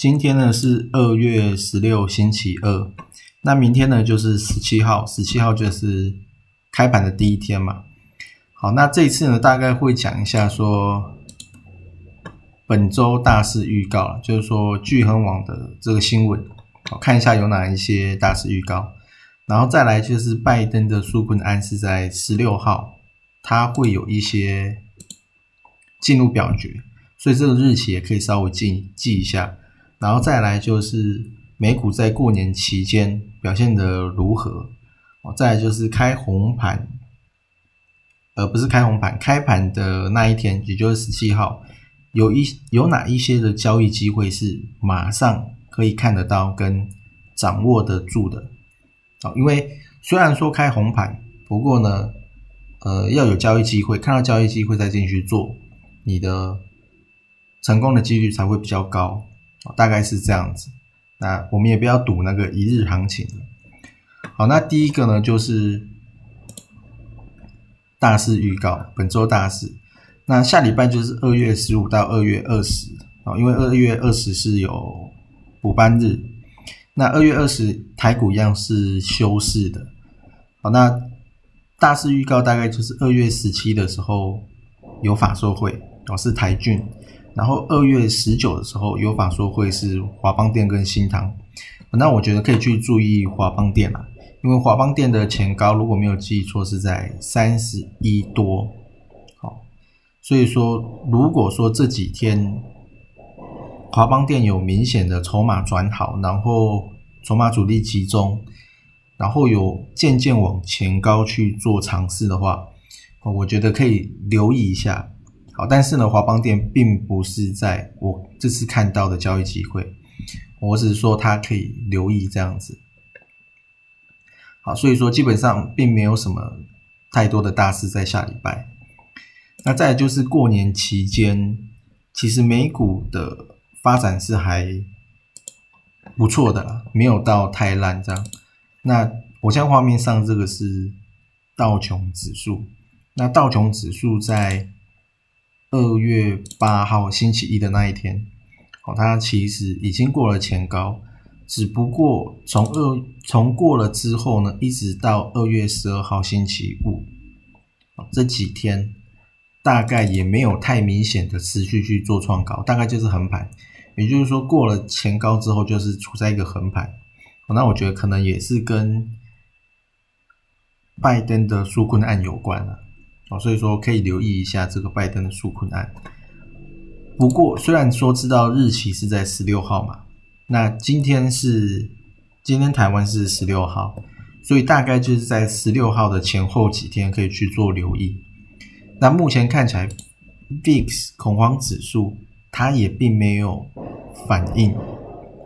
今天呢是二月十六，星期二。那明天呢就是十七号，十七号就是开盘的第一天嘛。好，那这一次呢大概会讲一下说本周大事预告，就是说聚亨网的这个新闻，我看一下有哪一些大事预告。然后再来就是拜登的纾困案是在十六号，他会有一些进入表决，所以这个日期也可以稍微记记一下。然后再来就是美股在过年期间表现的如何哦，再来就是开红盘，而不是开红盘，开盘的那一天，也就是十七号，有一有哪一些的交易机会是马上可以看得到跟掌握得住的啊？因为虽然说开红盘，不过呢，呃，要有交易机会，看到交易机会再进去做，你的成功的几率才会比较高。大概是这样子，那我们也不要赌那个一日行情好，那第一个呢，就是大事预告，本周大事。那下礼拜就是二月十五到二月二十啊，因为二月二十是有补班日。那二月二十台股一样是休市的。好，那大事预告大概就是二月十七的时候有法说会哦，是台俊。然后二月十九的时候有法说会是华邦店跟新塘，那我觉得可以去注意华邦店啦，因为华邦店的前高如果没有记错是在三十一多，好，所以说如果说这几天华邦店有明显的筹码转好，然后筹码主力集中，然后有渐渐往前高去做尝试的话，我觉得可以留意一下。好，但是呢，华邦店并不是在我这次看到的交易机会，我只是说它可以留意这样子。好，所以说基本上并没有什么太多的大事在下礼拜。那再就是过年期间，其实美股的发展是还不错的啦，没有到太烂这样。那我现在画面上这个是道琼指数，那道琼指数在。二月八号星期一的那一天，哦，它其实已经过了前高，只不过从二从过了之后呢，一直到二月十二号星期五，这几天大概也没有太明显的持续去做创高，大概就是横盘，也就是说过了前高之后就是处在一个横盘，那我觉得可能也是跟拜登的纾困案有关了。哦，所以说可以留意一下这个拜登的诉困案。不过，虽然说知道日期是在十六号嘛，那今天是今天台湾是十六号，所以大概就是在十六号的前后几天可以去做留意。那目前看起来，VIX 恐慌指数它也并没有反应，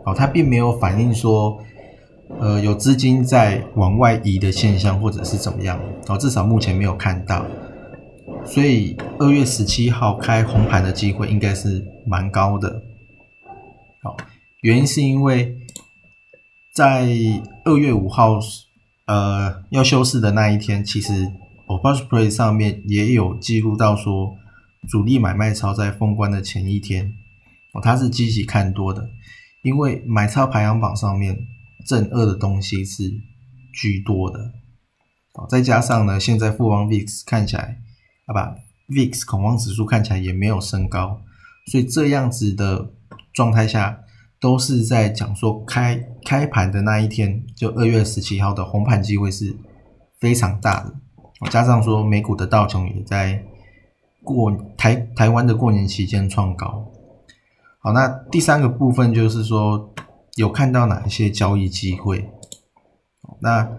哦，它并没有反应说，呃，有资金在往外移的现象，或者是怎么样，哦，至少目前没有看到。所以二月十七号开红盘的机会应该是蛮高的，好，原因是因为在二月五号呃要休市的那一天，其实 o p a s p l a y 上面也有记录到说，主力买卖超在封关的前一天，哦，它是积极看多的，因为买超排行榜上面正二的东西是居多的，好，再加上呢，现在富邦 VIX 看起来。好吧，VIX 恐慌指数看起来也没有升高，所以这样子的状态下，都是在讲说开开盘的那一天，就二月十七号的红盘机会是非常大的。加上说美股的道琼也在过台台湾的过年期间创高。好，那第三个部分就是说有看到哪一些交易机会？那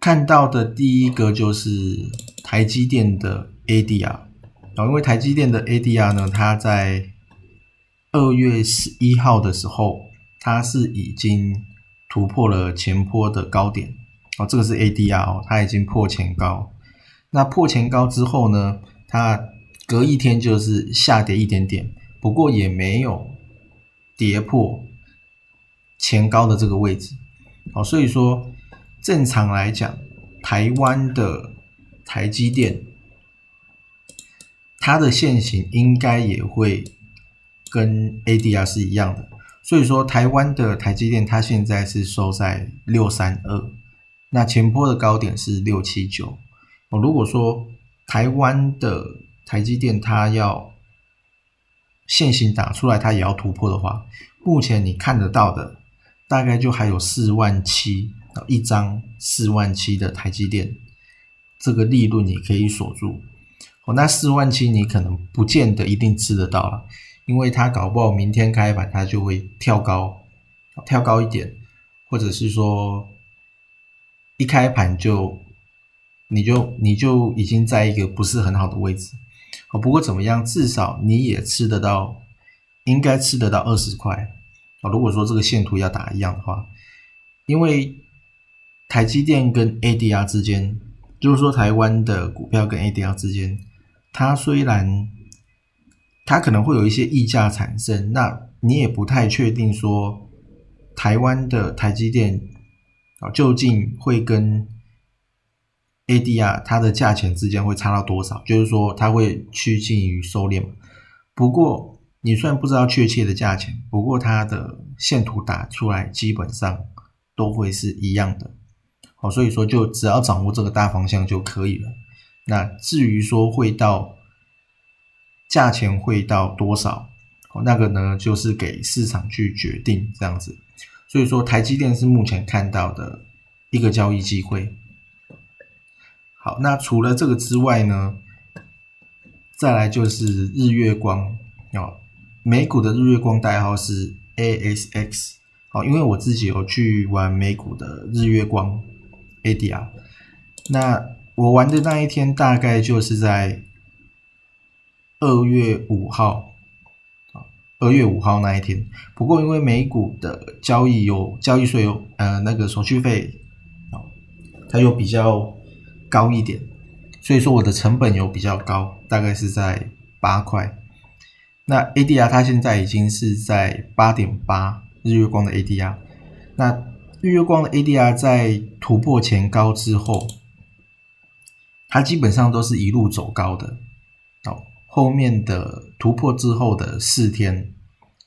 看到的第一个就是台积电的 ADR。哦，因为台积电的 ADR 呢，它在二月十一号的时候，它是已经突破了前坡的高点。哦，这个是 ADR 哦，它已经破前高。那破前高之后呢，它隔一天就是下跌一点点，不过也没有跌破前高的这个位置。哦，所以说正常来讲，台湾的台积电。它的线型应该也会跟 ADR 是一样的，所以说台湾的台积电它现在是收在六三二，那前波的高点是六七九。哦，如果说台湾的台积电它要线型打出来，它也要突破的话，目前你看得到的大概就还有四万七一张四万七的台积电，这个利润你可以锁住。哦，那四万七你可能不见得一定吃得到了，因为它搞不好明天开盘它就会跳高，跳高一点，或者是说一开盘就你就你就已经在一个不是很好的位置。哦，不过怎么样，至少你也吃得到，应该吃得到二十块。哦，如果说这个线图要打一样的话，因为台积电跟 ADR 之间，就是说台湾的股票跟 ADR 之间。它虽然它可能会有一些溢价产生，那你也不太确定说台湾的台积电啊究竟会跟 ADR 它的价钱之间会差到多少？就是说它会趋近于收敛。不过你虽然不知道确切的价钱，不过它的线图打出来基本上都会是一样的。好，所以说就只要掌握这个大方向就可以了。那至于说会到价钱会到多少，那个呢就是给市场去决定这样子。所以说台积电是目前看到的一个交易机会。好，那除了这个之外呢，再来就是日月光哦，美股的日月光代号是 ASX。好，因为我自己有去玩美股的日月光 ADR，那。我玩的那一天大概就是在二月五号，二月五号那一天。不过因为美股的交易有交易税有呃那个手续费，它又比较高一点，所以说我的成本有比较高，大概是在八块。那 ADR 它现在已经是在八点八，日月光的 ADR。那日月光的 ADR 在突破前高之后。它基本上都是一路走高的，哦，后面的突破之后的四天，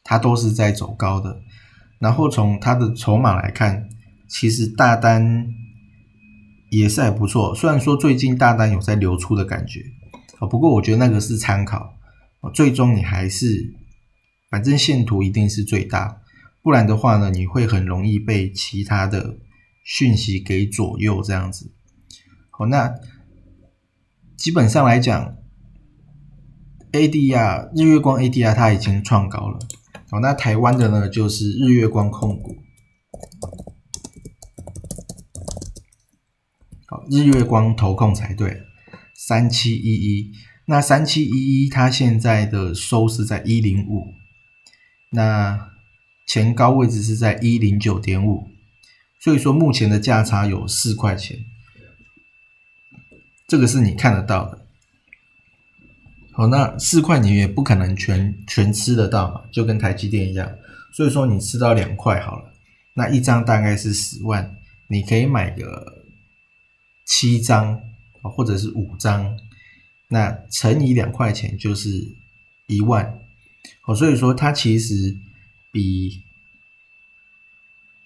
它都是在走高的。然后从它的筹码来看，其实大单也是还不错。虽然说最近大单有在流出的感觉，哦，不过我觉得那个是参考，最终你还是，反正线图一定是最大，不然的话呢，你会很容易被其他的讯息给左右这样子。好，那。基本上来讲，ADR 日月光 ADR 它已经创高了。好，那台湾的呢就是日月光控股。好，日月光投控才对，三七一一。那三七一一它现在的收是在一零五，那前高位置是在一零九点五，所以说目前的价差有四块钱。这个是你看得到的，好，那四块你也不可能全全吃得到嘛，就跟台积电一样，所以说你吃到两块好了，那一张大概是十万，你可以买个七张或者是五张，那乘以两块钱就是一万，好，所以说它其实比。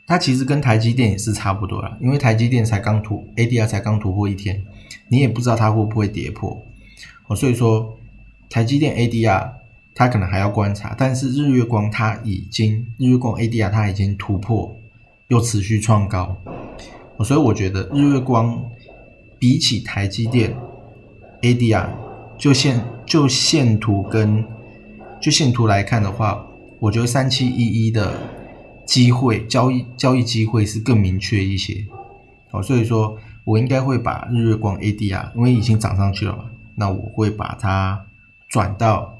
它其实跟台积电也是差不多啦，因为台积电才刚突 ADR 才刚突破一天，你也不知道它会不会跌破，哦，所以说台积电 ADR 它可能还要观察，但是日月光它已经日月光 ADR 它已经突破，又持续创高，所以我觉得日月光比起台积电 ADR 就线就线图跟就线图来看的话，我觉得三七一一的机会交易交易机会是更明确一些，哦，所以说我应该会把日月光 ADR 因为已经涨上去了嘛，那我会把它转到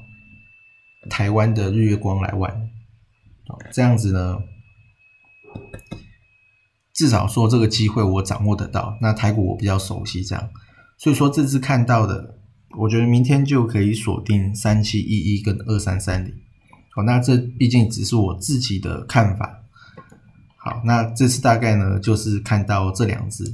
台湾的日月光来玩，这样子呢，至少说这个机会我掌握得到，那台股我比较熟悉，这样，所以说这次看到的。我觉得明天就可以锁定三七一一跟二三三零，好，那这毕竟只是我自己的看法。好，那这次大概呢就是看到这两只。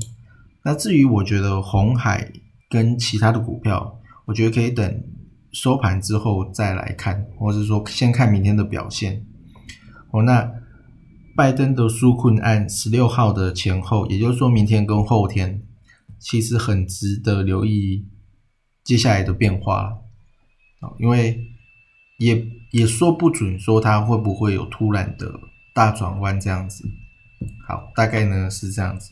那至于我觉得红海跟其他的股票，我觉得可以等收盘之后再来看，或者说先看明天的表现。哦，那拜登的纾困案十六号的前后，也就是说明天跟后天，其实很值得留意。接下来的变化，因为也也说不准说它会不会有突然的大转弯这样子，好，大概呢是这样子。